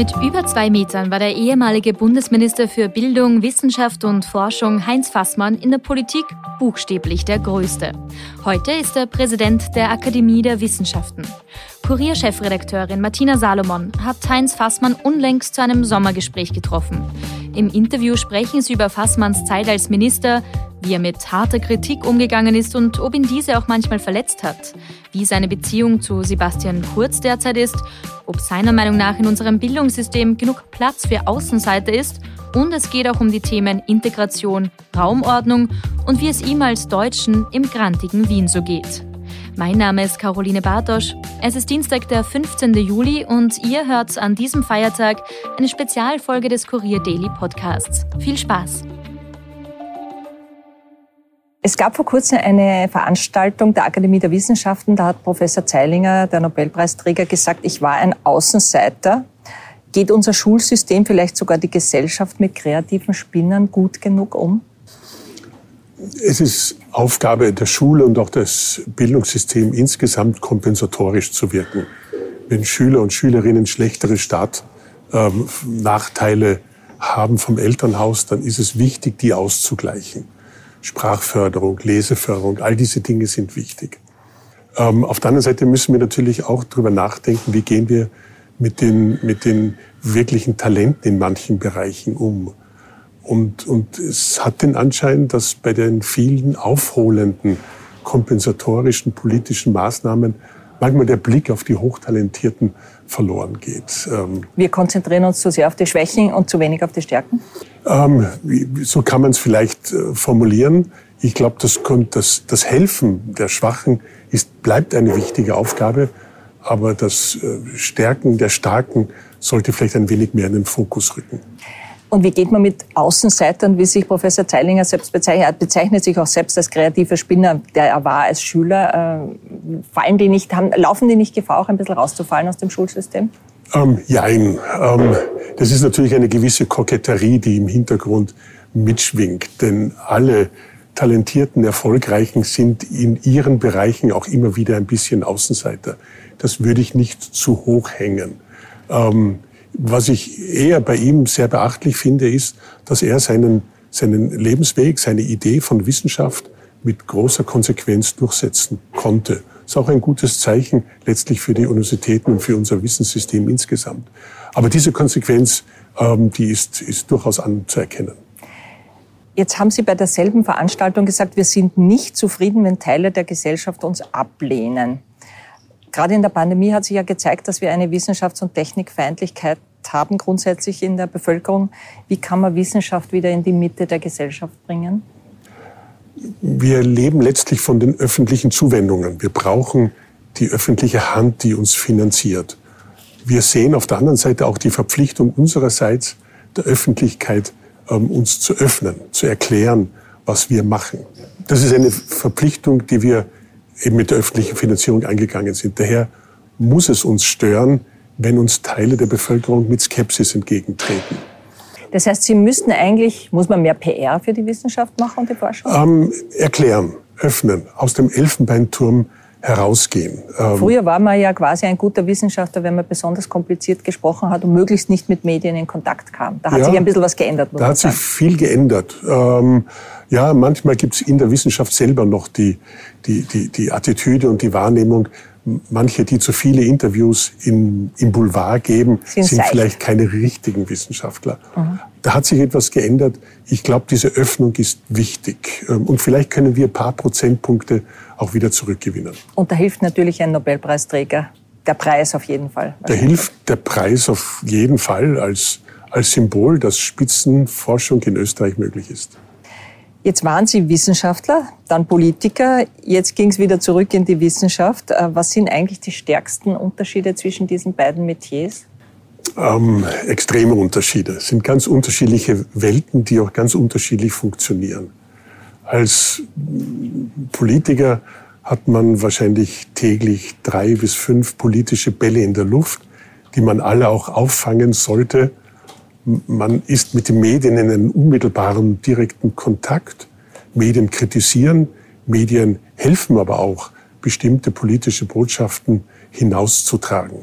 Mit über zwei Metern war der ehemalige Bundesminister für Bildung, Wissenschaft und Forschung Heinz Fassmann in der Politik buchstäblich der Größte. Heute ist er Präsident der Akademie der Wissenschaften. Kurier-Chefredakteurin Martina Salomon hat Heinz Fassmann unlängst zu einem Sommergespräch getroffen. Im Interview sprechen sie über Fassmanns Zeit als Minister, wie er mit harter Kritik umgegangen ist und ob ihn diese auch manchmal verletzt hat, wie seine Beziehung zu Sebastian Kurz derzeit ist, ob seiner Meinung nach in unserem Bildungssystem genug Platz für Außenseiter ist und es geht auch um die Themen Integration, Raumordnung und wie es ihm als Deutschen im grantigen Wien so geht. Mein Name ist Caroline Bartosch. Es ist Dienstag, der 15. Juli und ihr hört an diesem Feiertag eine Spezialfolge des Kurier Daily Podcasts. Viel Spaß! Es gab vor kurzem eine Veranstaltung der Akademie der Wissenschaften. Da hat Professor Zeilinger, der Nobelpreisträger, gesagt, ich war ein Außenseiter. Geht unser Schulsystem, vielleicht sogar die Gesellschaft mit kreativen Spinnern gut genug um? Es ist Aufgabe der Schule und auch des Bildungssystems insgesamt kompensatorisch zu wirken. Wenn Schüler und Schülerinnen schlechtere Startnachteile ähm, haben vom Elternhaus, dann ist es wichtig, die auszugleichen. Sprachförderung, Leseförderung, all diese Dinge sind wichtig. Ähm, auf der anderen Seite müssen wir natürlich auch darüber nachdenken, wie gehen wir mit den, mit den wirklichen Talenten in manchen Bereichen um. Und, und es hat den Anschein, dass bei den vielen aufholenden, kompensatorischen politischen Maßnahmen manchmal der Blick auf die Hochtalentierten verloren geht. Ähm, wir konzentrieren uns zu sehr auf die Schwächen und zu wenig auf die Stärken? Ähm, so kann man es vielleicht äh, formulieren. Ich glaube, das, das, das Helfen der Schwachen ist, bleibt eine wichtige Aufgabe, aber das äh, Stärken der Starken sollte vielleicht ein wenig mehr in den Fokus rücken. Und wie geht man mit Außenseitern, wie sich Professor Zeilinger selbst bezeichnet, er bezeichnet sich auch selbst als kreativer Spinner, der er war als Schüler. Äh, fallen die nicht, haben, laufen die nicht Gefahr, auch ein bisschen rauszufallen aus dem Schulsystem? Ähm, jein. Ähm, das ist natürlich eine gewisse Koketterie, die im Hintergrund mitschwingt. Denn alle talentierten, erfolgreichen sind in ihren Bereichen auch immer wieder ein bisschen Außenseiter. Das würde ich nicht zu hoch hängen. Ähm, was ich eher bei ihm sehr beachtlich finde, ist, dass er seinen, seinen Lebensweg, seine Idee von Wissenschaft mit großer Konsequenz durchsetzen konnte. Ist auch ein gutes Zeichen letztlich für die Universitäten und für unser Wissenssystem insgesamt. Aber diese Konsequenz, ähm, die ist, ist durchaus anzuerkennen. Jetzt haben Sie bei derselben Veranstaltung gesagt, wir sind nicht zufrieden, wenn Teile der Gesellschaft uns ablehnen. Gerade in der Pandemie hat sich ja gezeigt, dass wir eine Wissenschafts- und Technikfeindlichkeit haben grundsätzlich in der Bevölkerung. Wie kann man Wissenschaft wieder in die Mitte der Gesellschaft bringen? Wir leben letztlich von den öffentlichen Zuwendungen. Wir brauchen die öffentliche Hand, die uns finanziert. Wir sehen auf der anderen Seite auch die Verpflichtung unsererseits der Öffentlichkeit, ähm, uns zu öffnen, zu erklären, was wir machen. Das ist eine Verpflichtung, die wir eben mit der öffentlichen Finanzierung eingegangen sind. Daher muss es uns stören, wenn uns Teile der Bevölkerung mit Skepsis entgegentreten. Das heißt, Sie müssten eigentlich, muss man mehr PR für die Wissenschaft machen und die Forschung? Ähm, erklären, öffnen, aus dem Elfenbeinturm herausgehen. Ähm, Früher war man ja quasi ein guter Wissenschaftler, wenn man besonders kompliziert gesprochen hat und möglichst nicht mit Medien in Kontakt kam. Da hat ja, sich ein bisschen was geändert. da hat sagen. sich viel geändert. Ähm, ja, manchmal gibt es in der Wissenschaft selber noch die, die, die, die Attitüde und die Wahrnehmung, manche, die zu viele Interviews in, im Boulevard geben, sind, sind vielleicht keine richtigen Wissenschaftler. Mhm. Da hat sich etwas geändert. Ich glaube, diese Öffnung ist wichtig. Ähm, und vielleicht können wir ein paar Prozentpunkte auch wieder zurückgewinnen. Und da hilft natürlich ein Nobelpreisträger. Der Preis auf jeden Fall. Da hilft der Preis auf jeden Fall als, als Symbol, dass Spitzenforschung in Österreich möglich ist. Jetzt waren Sie Wissenschaftler, dann Politiker, jetzt ging es wieder zurück in die Wissenschaft. Äh, was sind eigentlich die stärksten Unterschiede zwischen diesen beiden Metiers? Ähm, extreme Unterschiede. Es sind ganz unterschiedliche Welten, die auch ganz unterschiedlich funktionieren. Als Politiker hat man wahrscheinlich täglich drei bis fünf politische Bälle in der Luft, die man alle auch auffangen sollte Man ist mit den Medien in einem unmittelbaren, direkten Kontakt. Medien kritisieren, Medien helfen aber auch, bestimmte politische Botschaften hinauszutragen.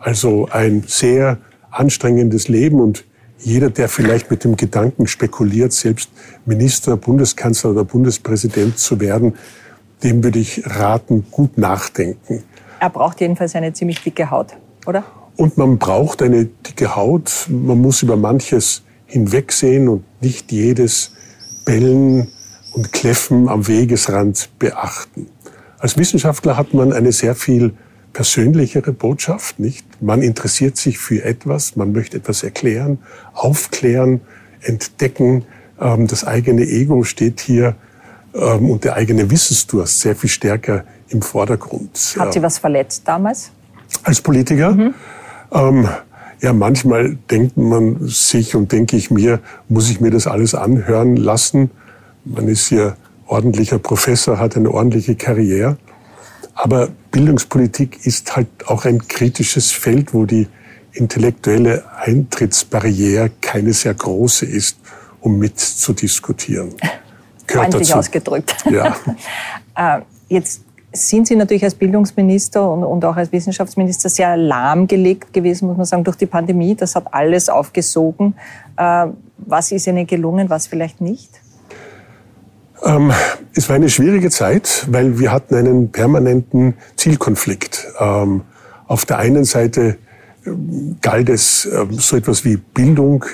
Also ein sehr anstrengendes Leben und jeder, der vielleicht mit dem Gedanken spekuliert, selbst Minister, Bundeskanzler oder Bundespräsident zu werden, dem würde ich raten, gut nachdenken. Er braucht jedenfalls eine ziemlich dicke Haut, oder? Und man braucht eine dicke Haut. Man muss über manches hinwegsehen und nicht jedes Bellen und Kläffen am Wegesrand beachten. Als Wissenschaftler hat man eine sehr viel persönlichere Botschaft, nicht? Man interessiert sich für etwas, man möchte etwas erklären, aufklären, entdecken. Ähm, das eigene Ego steht hier ähm, und der eigene Wissensdurst sehr viel stärker im Vordergrund. Hat Sie was verletzt damals? Als Politiker? Mhm. Ähm, ja, manchmal denkt man sich und denke ich mir, muss ich mir das alles anhören lassen? Man ist hier ordentlicher Professor, hat eine ordentliche Karriere. Aber Bildungspolitik ist halt auch ein kritisches Feld, wo die intellektuelle Eintrittsbarriere keine sehr große ist, um mitzudiskutieren. Freundlich ausgedrückt. Ja. Äh, jetzt sind Sie natürlich als Bildungsminister und, und, auch als Wissenschaftsminister sehr lahmgelegt gewesen, muss man sagen, durch die Pandemie. Das hat alles aufgesogen. Äh, was ist Ihnen gelungen, was vielleicht nicht? Ähm, es war eine schwierige Zeit, weil wir hatten einen permanenten Zielkonflikt. Ähm, auf der einen Seite ähm, galt es ähm, so etwas wie Bildung,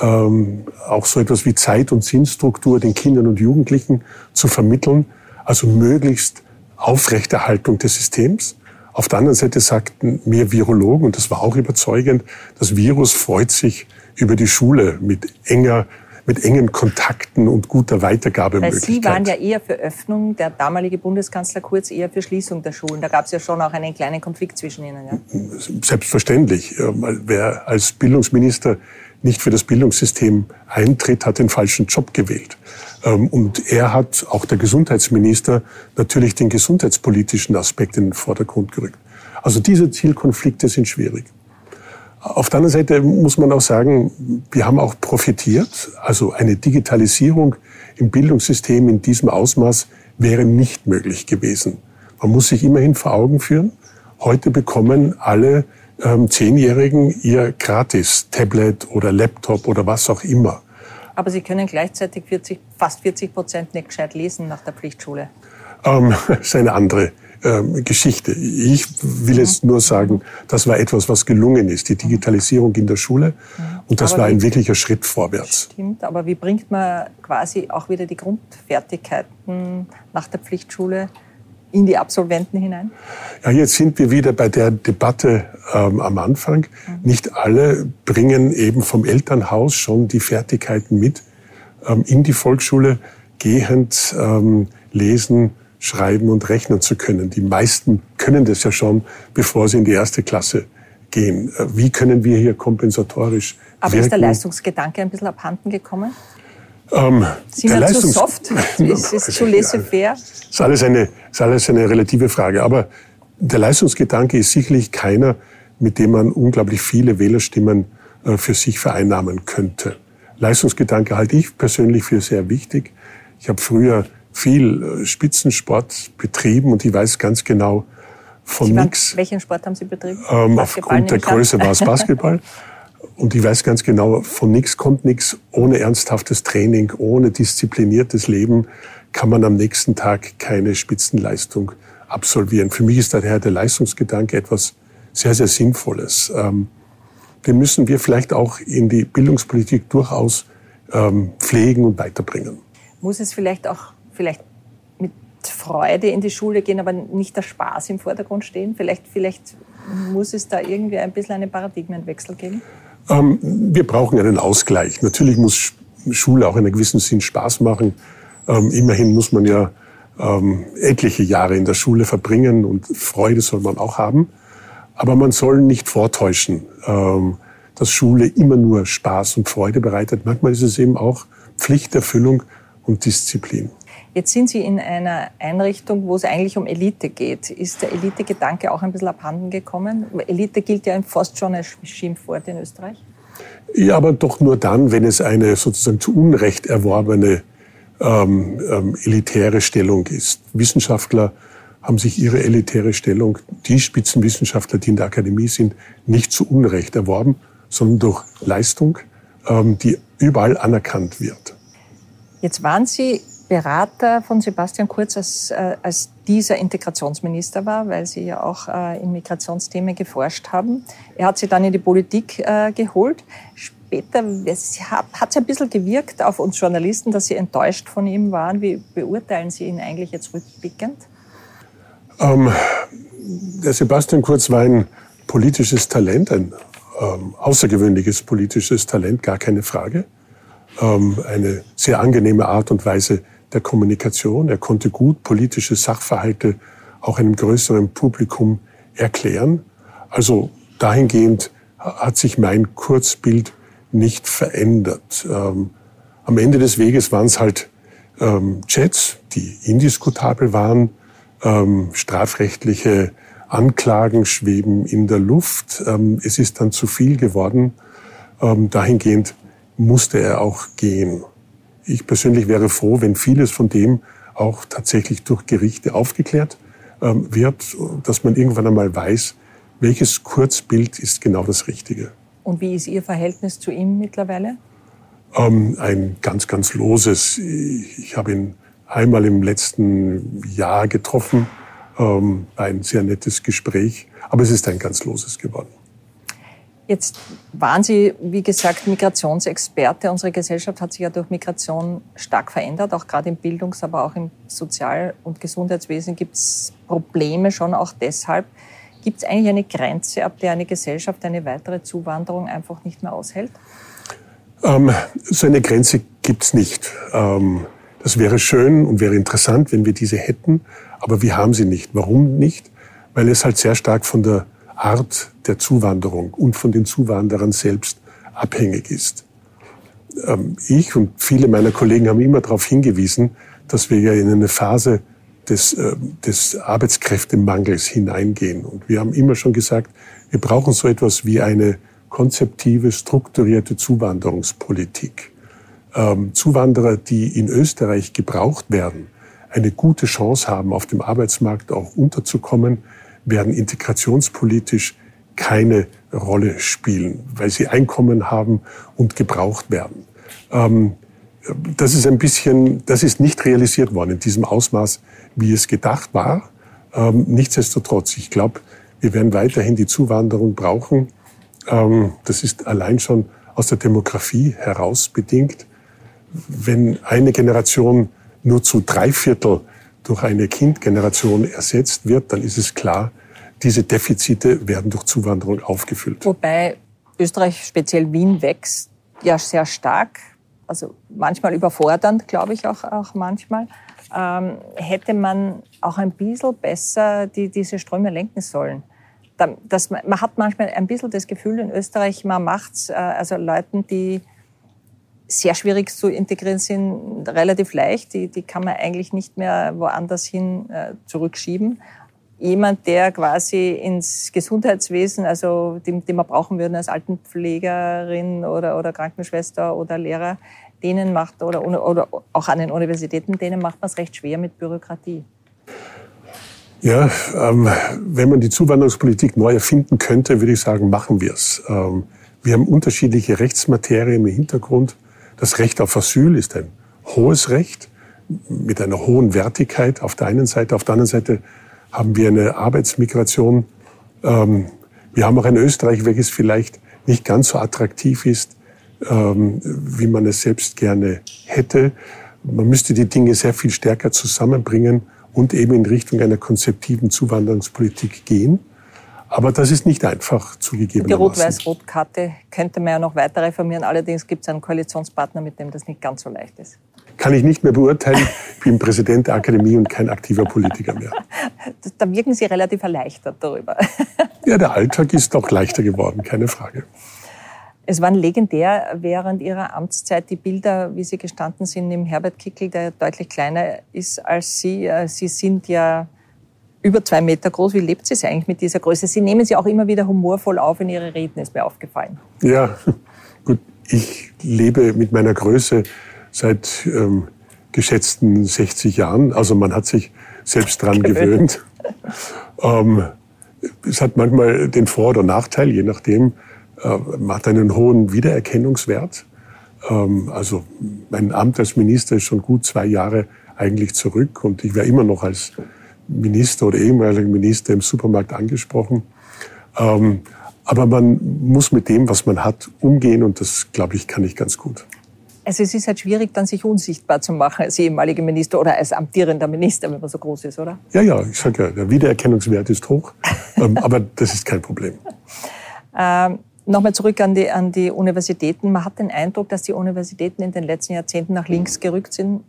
ähm, auch so etwas wie Zeit- und Sinnstruktur den Kindern und Jugendlichen zu vermitteln, also möglichst Aufrechterhaltung des Systems. Auf der anderen Seite sagten mir Virologen, und das war auch überzeugend, das Virus freut sich über die Schule mit enger mit engen Kontakten und guter Weitergabemöglichkeit. Sie waren ja eher für Öffnung, der damalige Bundeskanzler Kurz eher für Schließung der Schulen. Da gab es ja schon auch einen kleinen Konflikt zwischen Ihnen. Ja? Selbstverständlich. Wer als Bildungsminister nicht für das Bildungssystem eintritt, hat den falschen Job gewählt. Ähm, und er hat, auch der Gesundheitsminister, natürlich den gesundheitspolitischen Aspekt in den Vordergrund gerückt. Also diese Zielkonflikte sind schwierig. Auf der anderen Seite muss man auch sagen, wir haben auch profitiert. Also eine Digitalisierung im Bildungssystem in diesem Ausmaß wäre nicht möglich gewesen. Man muss sich immerhin vor Augen führen, heute bekommen alle ähm, Zehnjährigen ihr Gratis-Tablet oder Laptop oder was auch immer. Aber Sie können gleichzeitig 40, fast 40 Prozent nicht gescheit lesen nach der Pflichtschule. Ähm, das ist eine andere ähm, Geschichte. Ich will jetzt nur sagen, das war etwas, was gelungen ist, die Digitalisierung in der Schule. Und das aber war ein wirklicher Schritt vorwärts. Stimmt, aber wie bringt man quasi auch wieder die Grundfertigkeiten nach der Pflichtschule in die Absolventen hinein? Ja, jetzt sind wir wieder bei der Debatte ähm, am Anfang. Mhm. Nicht alle bringen eben vom Elternhaus schon die Fertigkeiten mit ähm, in die Volksschule gehend ähm, lesen, schreiben und rechnen zu können. Die meisten können das ja schon, bevor sie in die erste Klasse gehen. Äh, wie können wir hier kompensatorisch Aber wirken? ist der Leistungsgedanke ein bisschen abhanden gekommen? Ähm, Sind wir Leistungs zu soft? ist es zu laissez-faire? Ist alles, eine, ist alles eine relative Frage. Aber der Leistungsgedanke ist sicherlich keiner, mit dem man unglaublich viele Wählerstimmen äh, für sich vereinnahmen könnte. Leistungsgedanke halte ich persönlich für sehr wichtig. Ich habe früher viel äh, Spitzensport betrieben und ich weiß ganz genau von nichts. Welchen Sport haben Sie betrieben? Ähm, aufgrund der Größe war es Basketball. Und ich weiß ganz genau, von nichts kommt nichts. Ohne ernsthaftes Training, ohne diszipliniertes Leben kann man am nächsten Tag keine Spitzenleistung absolvieren. Für mich ist daher der Leistungsgedanke etwas sehr, sehr Sinnvolles. Ähm, den müssen wir vielleicht auch in die Bildungspolitik durchaus ähm, pflegen und weiterbringen. Muss es vielleicht auch vielleicht mit Freude in die Schule gehen, aber nicht der Spaß im Vordergrund stehen? Vielleicht, vielleicht muss es da irgendwie ein bisschen einen Paradigmenwechsel geben? Ähm, wir brauchen einen Ausgleich. Natürlich muss Schule auch in einem gewissen Sinn Spaß machen. Ähm, immerhin muss man ja ähm, etliche Jahre in der Schule verbringen und Freude soll man auch haben. Aber man soll nicht vortäuschen, ähm, dass Schule immer nur Spaß und Freude bereitet. Manchmal ist es eben auch Pflichterfüllung und Disziplin. Jetzt sind Sie in einer Einrichtung, wo es eigentlich um Elite geht. Ist der Elite-Gedanke auch ein bisschen abhanden gekommen? Elite gilt ja fast schon als Schimpfwort in Österreich. Ja, aber doch nur dann, wenn es eine sozusagen zu Unrecht erworbene ähm, ähm, elitäre Stellung ist. Wissenschaftler haben sich ihre elitäre Stellung, die Spitzenwissenschaftler, die in der Akademie sind, nicht zu Unrecht erworben, sondern durch Leistung, ähm, die überall anerkannt wird. Jetzt waren Sie Berater von Sebastian Kurz, als, äh, als dieser Integrationsminister war, weil Sie ja auch äh, in Migrationsthemen geforscht haben. Er hat Sie dann in die Politik äh, geholt. Später hat es ein bisschen gewirkt auf uns Journalisten, dass Sie enttäuscht von ihm waren. Wie beurteilen Sie ihn eigentlich jetzt rückblickend? Ähm, der Sebastian Kurz war ein politisches Talent, ein ähm, außergewöhnliches politisches Talent, gar keine Frage. Ähm, eine sehr angenehme Art und Weise der Kommunikation. Er konnte gut politische Sachverhalte auch einem größeren Publikum erklären. Also dahingehend hat sich mein Kurzbild nicht verändert. Ähm, am Ende des Weges waren es halt ähm, Chats, die indiskutabel waren. Ähm, strafrechtliche Anklagen schweben in der Luft. Ähm, es ist dann zu viel geworden. Ähm, dahingehend musste er auch gehen. Ich persönlich wäre froh, wenn vieles von dem auch tatsächlich durch Gerichte aufgeklärt ähm, wird, dass man irgendwann einmal weiß, welches Kurzbild ist genau das Richtige. Und wie ist Ihr Verhältnis zu ihm mittlerweile? Ähm, ein ganz, ganz loses. Ich habe ihn einmal im letzten Jahr getroffen. Ähm, ein sehr nettes Gespräch. Aber es ist ein ganz loses geworden. Jetzt waren Sie, wie gesagt, Migrationsexperte. Unsere Gesellschaft hat sich ja durch Migration stark verändert, auch gerade im Bildungs-, aber auch im Sozial- und Gesundheitswesen gibt es Probleme schon auch deshalb. Gibt es eigentlich eine Grenze, ab der eine Gesellschaft eine weitere Zuwanderung einfach nicht mehr aushält? Ähm, so eine Grenze gibt es nicht. Ähm, das wäre schön und wäre interessant, wenn wir diese hätten, aber wir haben sie nicht. Warum nicht? Weil es halt sehr stark von der Art der Zuwanderung und von den Zuwanderern selbst abhängig ist. Ähm, ich und viele meiner Kollegen haben immer darauf hingewiesen, dass wir ja in eine Phase des, äh, des Arbeitskräftemangels hineingehen. Und wir haben immer schon gesagt, wir brauchen so etwas wie eine konzeptive, strukturierte Zuwanderungspolitik. Ähm, Zuwanderer, die in Österreich gebraucht werden, eine gute Chance haben, auf dem Arbeitsmarkt auch unterzukommen, werden integrationspolitisch keine Rolle spielen, weil sie Einkommen haben und gebraucht werden. Ähm, das ist ein bisschen, das ist nicht realisiert worden in diesem Ausmaß, wie es gedacht war. Ähm, nichtsdestotrotz, ich glaube, wir werden weiterhin die Zuwanderung brauchen. Ähm, das ist allein schon aus der Demografie heraus bedingt. Wenn eine Generation nur zu drei Viertel durch eine Kindgeneration ersetzt wird, dann ist es klar, diese Defizite werden durch Zuwanderung aufgefüllt. Wobei Österreich, speziell Wien, wächst ja sehr stark, also manchmal überfordernd, glaube ich auch, auch manchmal. Ähm, hätte man auch ein bisschen besser die, diese Ströme lenken sollen. Das, man hat manchmal ein bisschen das Gefühl in Österreich, man macht äh, also Leuten, die sehr schwierig zu integrieren sind, relativ leicht. Die, die kann man eigentlich nicht mehr woanders hin äh, zurückschieben. Jemand, der quasi ins Gesundheitswesen, also den, den wir brauchen würden als Altenpflegerin oder, oder Krankenschwester oder Lehrer, denen macht, oder, oder auch an den Universitäten, denen macht man es recht schwer mit Bürokratie. Ja, ähm, wenn man die Zuwanderungspolitik neu erfinden könnte, würde ich sagen, machen wir es. Ähm, wir haben unterschiedliche Rechtsmaterien im Hintergrund. Das Recht auf Asyl ist ein hohes Recht mit einer hohen Wertigkeit auf der einen Seite. Auf der anderen Seite haben wir eine Arbeitsmigration. Ähm, wir haben auch ein Österreich, welches vielleicht nicht ganz so attraktiv ist, ähm, wie man es selbst gerne hätte. Man müsste die Dinge sehr viel stärker zusammenbringen und eben in Richtung einer konzeptiven Zuwanderungspolitik gehen. Aber das ist nicht einfach zugegeben. Die Rot-Weiß-Rot-Karte könnte man ja noch weiter reformieren. Allerdings gibt es einen Koalitionspartner, mit dem das nicht ganz so leicht ist. Kann ich nicht mehr beurteilen. Ich bin Präsident der Akademie und kein aktiver Politiker mehr. Da wirken Sie relativ erleichtert darüber. Ja, der Alltag ist auch leichter geworden, keine Frage. Es waren legendär während Ihrer Amtszeit die Bilder, wie Sie gestanden sind, im Herbert Kickel, der deutlich kleiner ist als Sie. Äh, Sie sind ja über zwei Meter groß. Wie lebt sie eigentlich mit dieser Größe? Sie nehmen sie auch immer wieder humorvoll auf in Ihre Reden, ist mir aufgefallen. Ja, ich lebe mit meiner Größe seit ähm, geschätzten 60 Jahren. Also man hat sich selbst dran gewöhnt. ähm, es hat manchmal den Vor- oder Nachteil, je nachdem. Äh, man hat einen hohen Wiedererkennungswert. Ähm, also mein Amt als Minister ist schon gut zwei Jahre eigentlich zurück und ich wäre immer noch als Minister oder ehemaliger Minister im Supermarkt angesprochen. Ähm, aber man muss mit dem, was man hat, umgehen und das, glaube ich, kann ich ganz gut. Also es ist halt schwierig, dann sich unsichtbar zu machen als ehemaliger Minister oder als amtierender Minister, wenn man so groß ist, oder? Ja, ja, ich sage ja, der Wiedererkennungswert ist hoch, ähm, aber das ist kein Problem. Ähm, Nochmal zurück an die, an die Universitäten. Man hat den Eindruck, dass die Universitäten in den letzten Jahrzehnten nach links gerückt sind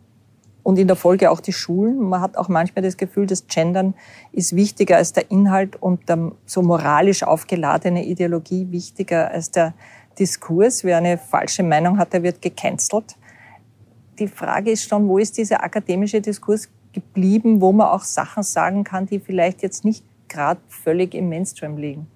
und in der Folge auch die Schulen. Man hat auch manchmal das Gefühl, das Gendern ist wichtiger als der Inhalt und der so moralisch aufgeladene Ideologie wichtiger als der Diskurs. Wer eine falsche Meinung hat, der wird gecancelt. Die Frage ist schon, wo ist dieser akademische Diskurs geblieben, wo man auch Sachen sagen kann, die vielleicht jetzt nicht gerade völlig im Mainstream liegen?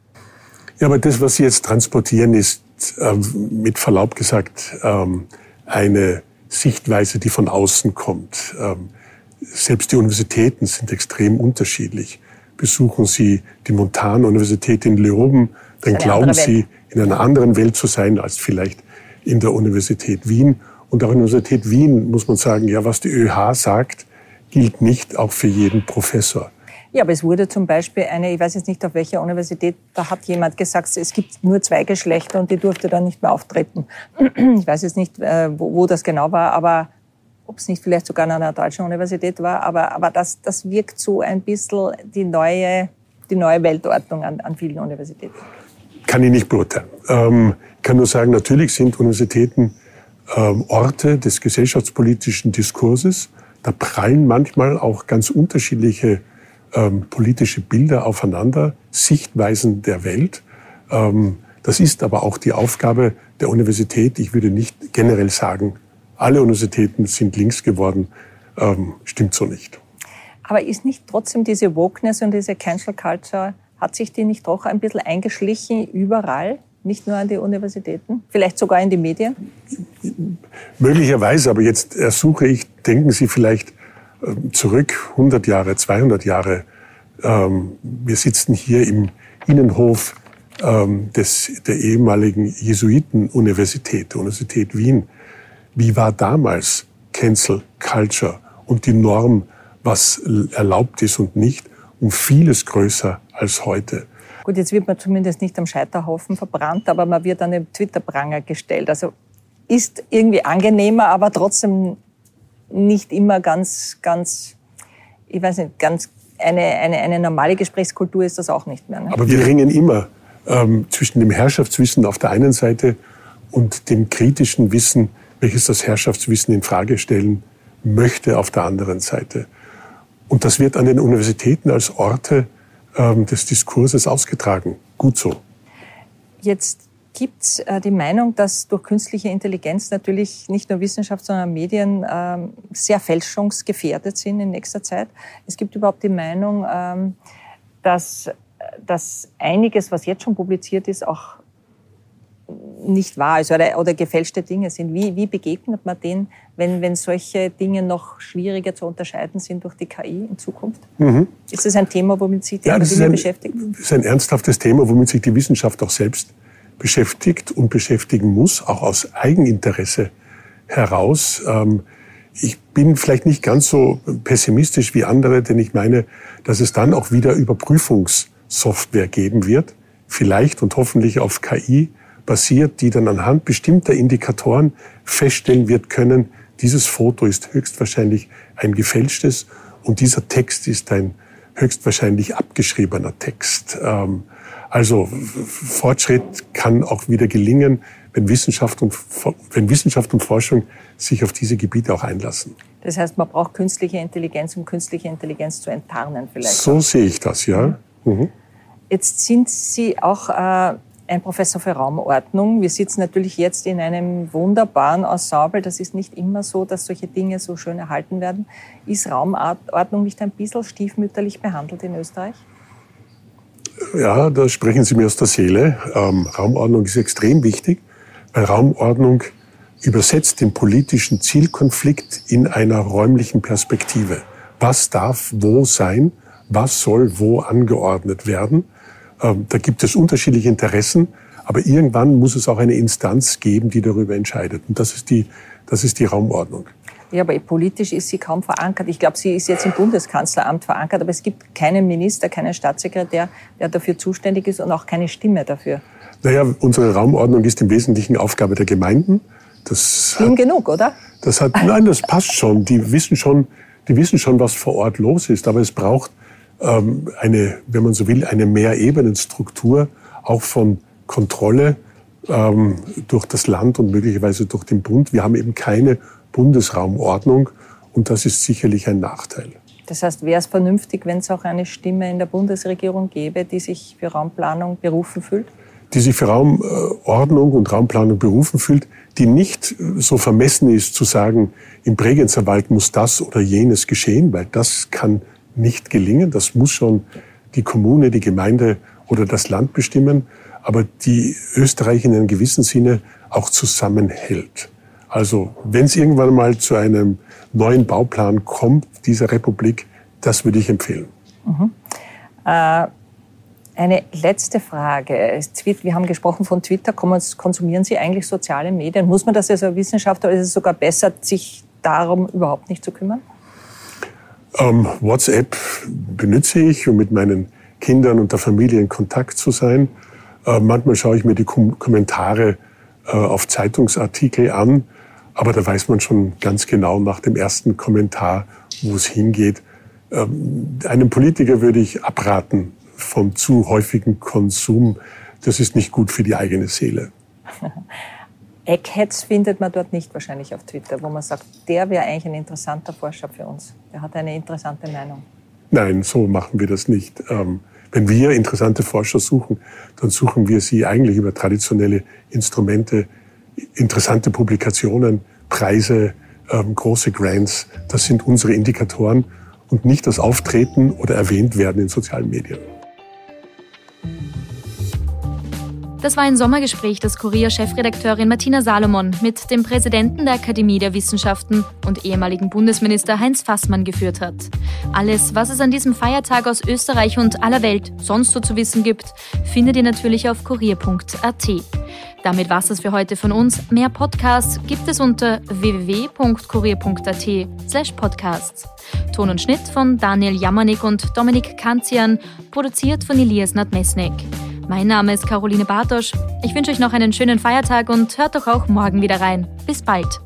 Ja, aber das, was Sie jetzt transportieren, ist ähm, mit Verlaub gesagt ähm, eine Sichtweise, die von außen kommt. Ähm, selbst die Universitäten sind extrem unterschiedlich. Besuchen Sie die Montan-Universität in Leoben, dann glauben Sie, in einer anderen Welt zu sein als vielleicht in der Universität Wien. Und auch in der Universität Wien muss man sagen, ja, was die ÖH sagt, gilt nicht auch für jeden Professor. Ja, aber es wurde zum Beispiel eine, ich weiß jetzt nicht auf welcher Universität, da hat jemand gesagt, es gibt nur zwei Geschlechter und die durfte dann nicht mehr auftreten. Ich weiß jetzt nicht, äh, wo, wo das genau war, aber ob es nicht vielleicht sogar an einer deutschen Universität war, aber, aber das, das wirkt so ein bisschen die neue, die neue Weltordnung an, an vielen Universitäten. Kann ich nicht beurteilen. Ähm, kann nur sagen, natürlich sind Universitäten ähm, Orte des gesellschaftspolitischen Diskurses. Da prallen manchmal auch ganz unterschiedliche ähm, politische Bilder aufeinander, Sichtweisen der Welt. Ähm, das ist aber auch die Aufgabe der Universität. Ich würde nicht generell sagen, alle Universitäten sind links geworden. Ähm, stimmt so nicht. Aber ist nicht trotzdem diese Wokeness und diese Cancel Culture, hat sich die nicht doch ein bisschen eingeschlichen überall? Nicht nur an die Universitäten, vielleicht sogar in die Medien? Möglicherweise, aber jetzt ersuche ich, denken Sie vielleicht zurück 100 Jahre, 200 Jahre. Ähm, wir sitzen hier im Innenhof ähm, des, der ehemaligen Jesuiten-Universität, Universität Wien. Wie war damals Cancel Culture und die Norm, was erlaubt ist und nicht, um vieles größer als heute? Gut, jetzt wird man zumindest nicht am Scheiterhaufen verbrannt, aber man wird an den Twitter-Pranger gestellt. Also ist irgendwie angenehmer, aber trotzdem nicht immer ganz, ganz, ich weiß nicht, ganz eine, eine, eine normale Gesprächskultur ist das auch nicht mehr. Ne? Aber wir ringen immer ähm, zwischen dem Herrschaftswissen auf der einen Seite und dem kritischen Wissen, welches das Herrschaftswissen in Frage stellen möchte auf der anderen Seite. Und das wird an den Universitäten als Orte ähm, des Diskurses ausgetragen. Gut so. Jetzt gibt es äh, die Meinung, dass durch künstliche Intelligenz natürlich nicht nur Wissenschaft, sondern Medien ähm, sehr fälschungsgefährdet sind in nächster Zeit. Es gibt überhaupt die Meinung, ähm, dass, dass einiges, was jetzt schon publiziert ist, auch nicht wahr ist oder, oder gefälschte Dinge sind. Wie, wie begegnet man denen, wenn, wenn solche Dinge noch schwieriger zu unterscheiden sind durch die KI in Zukunft? Mhm. Ist das ein Thema, womit sich die ja, Akademie beschäftigt? Das ist ein ernsthaftes Thema, womit sich die Wissenschaft auch selbst beschäftigt und beschäftigen muss, auch aus Eigeninteresse heraus. Ähm, ich bin vielleicht nicht ganz so pessimistisch wie andere, denn ich meine, dass es dann auch wieder Überprüfungssoftware geben wird, vielleicht und hoffentlich auf KI basiert, die dann anhand bestimmter Indikatoren feststellen wird können, dieses Foto ist höchstwahrscheinlich ein gefälschtes und dieser Text ist ein höchstwahrscheinlich abgeschriebener Text. Ähm, also Fortschritt kann auch wieder gelingen, wenn Wissenschaft und, wenn Wissenschaft und Forschung sich auf diese Gebiete auch einlassen. Das heißt, man braucht künstliche Intelligenz, um künstliche Intelligenz zu enttarnen vielleicht. So auch. sehe ich das, ja. Mhm. Jetzt sind Sie auch äh, ein Professor für Raumordnung. Wir sitzen natürlich jetzt in einem wunderbaren Ensemble. Das ist nicht immer so, dass solche Dinge so schön erhalten werden. Ist Raumordnung nicht ein bisschen stiefmütterlich behandelt in Österreich? Ja, da sprechen Sie mir aus der Seele. Ähm, Raumordnung ist extrem wichtig. Weil Raumordnung übersetzt den politischen Zielkonflikt in einer räumlichen Perspektive. Was darf wo sein? Was soll wo angeordnet werden? Ähm, da gibt es unterschiedliche Interessen, aber irgendwann muss es auch eine Instanz geben, die darüber entscheidet. Und das ist die, das ist die Raumordnung. Ja, aber politisch ist sie kaum verankert. Ich glaube, sie ist jetzt im Bundeskanzleramt verankert, aber es gibt keinen Minister, keinen Staatssekretär, der dafür zuständig ist und auch keine Stimme dafür. Naja, unsere Raumordnung ist im Wesentlichen Aufgabe der Gemeinden. Das Schlimm hat, genug, oder? Das hat, nein, das passt schon. Die wissen schon, die wissen schon, was vor Ort los ist. Aber es braucht ähm, eine, wenn man so will, eine Mehrebenenstruktur, auch von Kontrolle ähm, durch das Land und möglicherweise durch den Bund. Wir haben eben keine Bundesraumordnung und das ist sicherlich ein Nachteil. Das heißt, wäre es vernünftig, wenn es auch eine Stimme in der Bundesregierung gäbe, die sich für Raumplanung berufen fühlt? Die sich für Raumordnung und Raumplanung berufen fühlt, die nicht so vermessen ist zu sagen, im Bregenzer Wald muss das oder jenes geschehen, weil das kann nicht gelingen. Das muss schon die Kommune, die Gemeinde oder das Land bestimmen, aber die Österreich in einem gewissen Sinne auch zusammenhält. Also wenn es irgendwann mal zu einem neuen Bauplan kommt, dieser Republik, das würde ich empfehlen. Mhm. Äh, eine letzte Frage. Wir haben gesprochen von Twitter. Konsumieren Sie eigentlich soziale Medien? Muss man das als Wissenschaftler oder ist es sogar besser, sich darum überhaupt nicht zu kümmern? Ähm, WhatsApp benutze ich, um mit meinen Kindern und der Familie in Kontakt zu sein. Äh, manchmal schaue ich mir die Kom Kommentare äh, auf Zeitungsartikel an. Aber da weiß man schon ganz genau nach dem ersten Kommentar, wo es hingeht. Ähm, einem Politiker würde ich abraten vom zu häufigen Konsum. Das ist nicht gut für die eigene Seele. Eckheads findet man dort nicht wahrscheinlich auf Twitter, wo man sagt, der wäre eigentlich ein interessanter Forscher für uns. Der hat eine interessante Meinung. Nein, so machen wir das nicht. Ähm, wenn wir interessante Forscher suchen, dann suchen wir sie eigentlich über traditionelle Instrumente, interessante Publikationen, Preise, ähm, große Grants. Das sind unsere Indikatoren und nicht das Auftreten oder erwähnt werden in sozialen Medien. Das war ein Sommergespräch, das Kurier-Chefredakteurin Martina Salomon mit dem Präsidenten der Akademie der Wissenschaften und ehemaligen Bundesminister Heinz Fassmann geführt hat. Alles, was es an diesem Feiertag aus Österreich und aller Welt sonst so zu wissen gibt, findet ihr natürlich auf kurier.at. Damit war es für heute von uns. Mehr Podcasts gibt es unter www.kurier.at slash podcasts. Ton und Schnitt von Daniel Jamanik und Dominik Kanzian, produziert von Elias Nadmesnik. Mein Name ist Caroline Bartosch. Ich wünsche euch noch einen schönen Feiertag und hört doch auch morgen wieder rein. Bis bald.